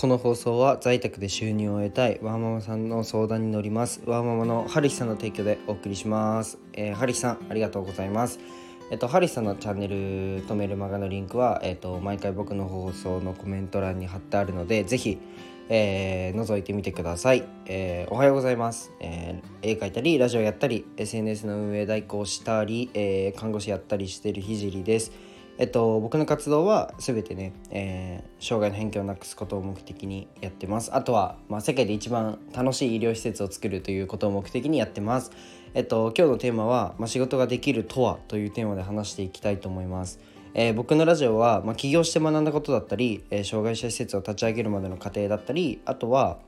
この放送は在宅で収入を得たいワーママさんの相談に乗ります。ワーママの春日さんの提供でお送りします、えー、春日さんありがとうございます。えっと、ハリスさんのチャンネルとメルマガのリンクは、えっと、毎回僕の放送のコメント欄に貼ってあるので、ぜひ、えー、覗いてみてください、えー、おはようございます、えー、絵描いたり、ラジオやったり、SNS の運営代行したり、え看護師やったりしてるひじりです。えっと、僕の活動は全てね、えー、障害の偏見をなくすことを目的にやってます。あとは、まあ、世界で一番楽しい医療施設を作るということを目的にやってます。えっと今日のテーマは、まあ、仕事ができるとはというテーマで話していきたいと思います。えー、僕のラジオは、まあ、起業して学んだことだったり、えー、障害者施設を立ち上げるまでの過程だったりあとは、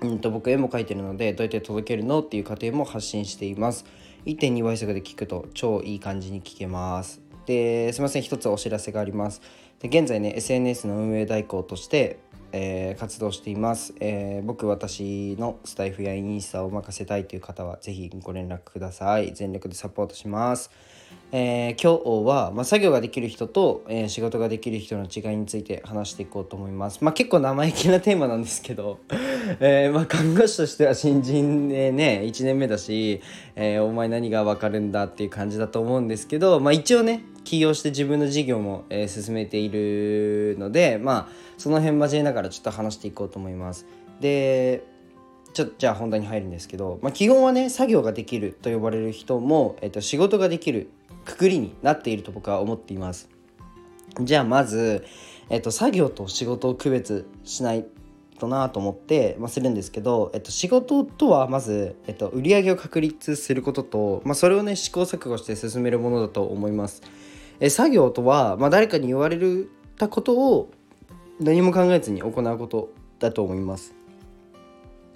うんと、僕絵も描いてるのでどうやって届けるのっていう過程も発信しています。1.2倍速で聞くと超いい感じに聞けます。ですいません一つお知らせがあります。で現在ね SNS の運営代行としてえー、活動しています、えー、僕私のスタイフやインスタを任せたいという方はぜひご連絡ください。全力でサポートします。えー、今日は、まあ、作業ができる人と、えー、仕事ができる人の違いについて話していこうと思います。まあ、結構生意気なテーマなんですけど、えー、まあ、看護師としては新人でね1年目だし、えお前何が分かるんだっていう感じだと思うんですけど、まあ、一応ね起業して自分の事業も、え進めているので、まあ、その辺交えながらちょっと話していこうと思います。でちょじゃあ本題に入るんですけど、まあ、基本はね作業ができると呼ばれる人も、えっと、仕事ができるくくりになっていると僕は思っていますじゃあまず、えっと、作業と仕事を区別しないとなと思って、まあ、するんですけど、えっと、仕事とはまず、えっと、売り上げを確立することと、まあ、それをね試行錯誤して進めるものだと思いますえ作業とは、まあ、誰かに言われたことを何も考えずに行うことだと思います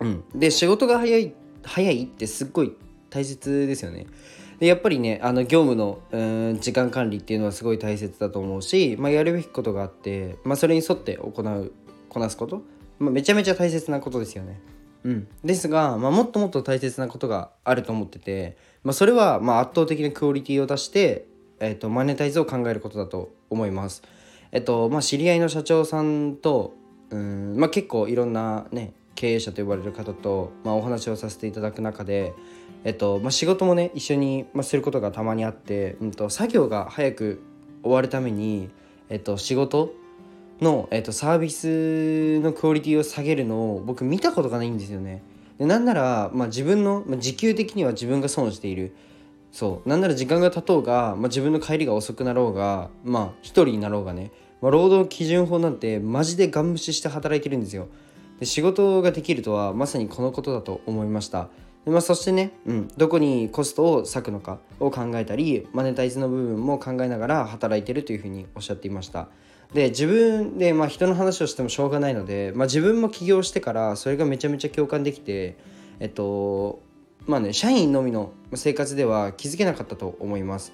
うん、で仕事が早い早いってすっごい大切ですよね。でやっぱりねあの業務のうん時間管理っていうのはすごい大切だと思うし、まあ、やるべきことがあって、まあ、それに沿って行うこなすこと、まあ、めちゃめちゃ大切なことですよね。うん、ですが、まあ、もっともっと大切なことがあると思ってて、まあ、それはまあ圧倒的なクオリティを出して、えー、とマネタイズを考えることだと思います。えっとまあ、知り合いの社長さんとうん、まあ、結構いろんなね経営者と呼ばれる方と、まあ、お話をさせていただく中でえっとまあ、仕事もね一緒に、まあ、することがたまにあって、うんと、作業が早く終わるために、えっと、仕事の、えっと、サービスのクオリティを下げるのを僕見たことがないんですよね。でなんなら、まあ、自分の、まあ、時給的には自分が損している。そう。なんなら時間が経とうが、まあ、自分の帰りが遅くなろうがまあ一人になろうがね、まあ、労働基準法なんてマジでガン無視して働いてるんですよ。で仕事ができるとはまさにこのことだと思いました。でまあ、そしてね、うん、どこにコストを割くのかを考えたりマネタイズの部分も考えながら働いてるというふうにおっしゃっていました。で自分で、まあ、人の話をしてもしょうがないので、まあ、自分も起業してからそれがめちゃめちゃ共感できてえっとまあね社員のみの生活では気づけなかったと思います、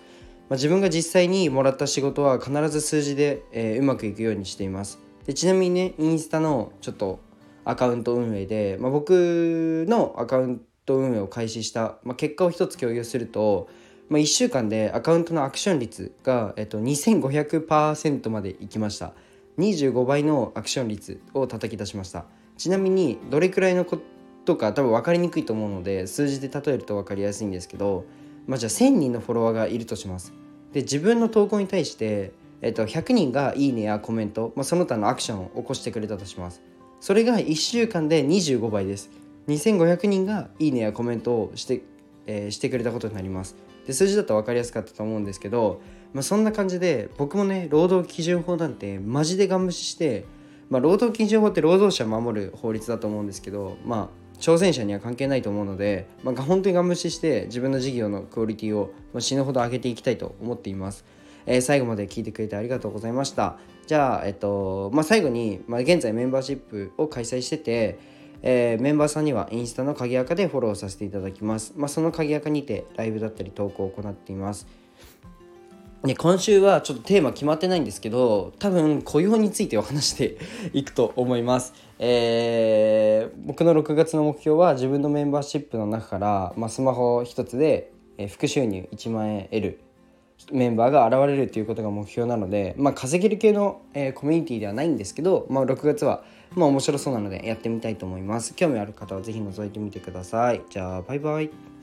まあ、自分が実際にもらった仕事は必ず数字で、えー、うまくいくようにしています。でちなみにねインスタのちょっとアカウント運営で、まあ、僕のアカウント運営を開始した、まあ、結果を一つ共有すると、まあ、1週間でアカウントのアクション率が、えっと、2500%までいきました。25倍のアクション率を叩き出しました。ちなみにどれくらいのことか多分分かりにくいと思うので数字で例えると分かりやすいんですけど、まあ、じゃあ1000人のフォロワーがいるとします。で自分の投稿に対して、えっと、100人がいいねやコメント、まあ、その他のアクションを起こしてくれたとします。それが1週間で25倍です。2500人がいいねやコメントをして,、えー、してくれたことになります。で数字だと分かりやすかったと思うんですけど、まあ、そんな感じで僕もね労働基準法なんてマジでガン無視して、まあ、労働基準法って労働者を守る法律だと思うんですけどまあ挑戦者には関係ないと思うので、まあ、本当にガン無視して自分の事業のクオリティを死ぬほど上げていきたいと思っています。えー、最後まで聞いてくれてありがとうございました。じゃあ、えっとまあ、最後に、まあ、現在メンバーシップを開催してて、えー、メンバーさんにはインスタの鍵垢でフォローさせていただきます。まあ、その鍵垢にてライブだったり投稿を行っています。で今週はちょっとテーマ決まってないんですけど多分雇用についてお話していくと思います、えー、僕の6月の目標は自分のメンバーシップの中から、まあ、スマホ1つで、え、副収入1万円得るメンバーが現れるということが目標なので、まあ、稼げる系の、えー、コミュニティではないんですけど、まあ、6月は、まあ、面白そうなのでやってみたいと思います。興味ある方は是非覗いてみてください。じゃあバイバイ。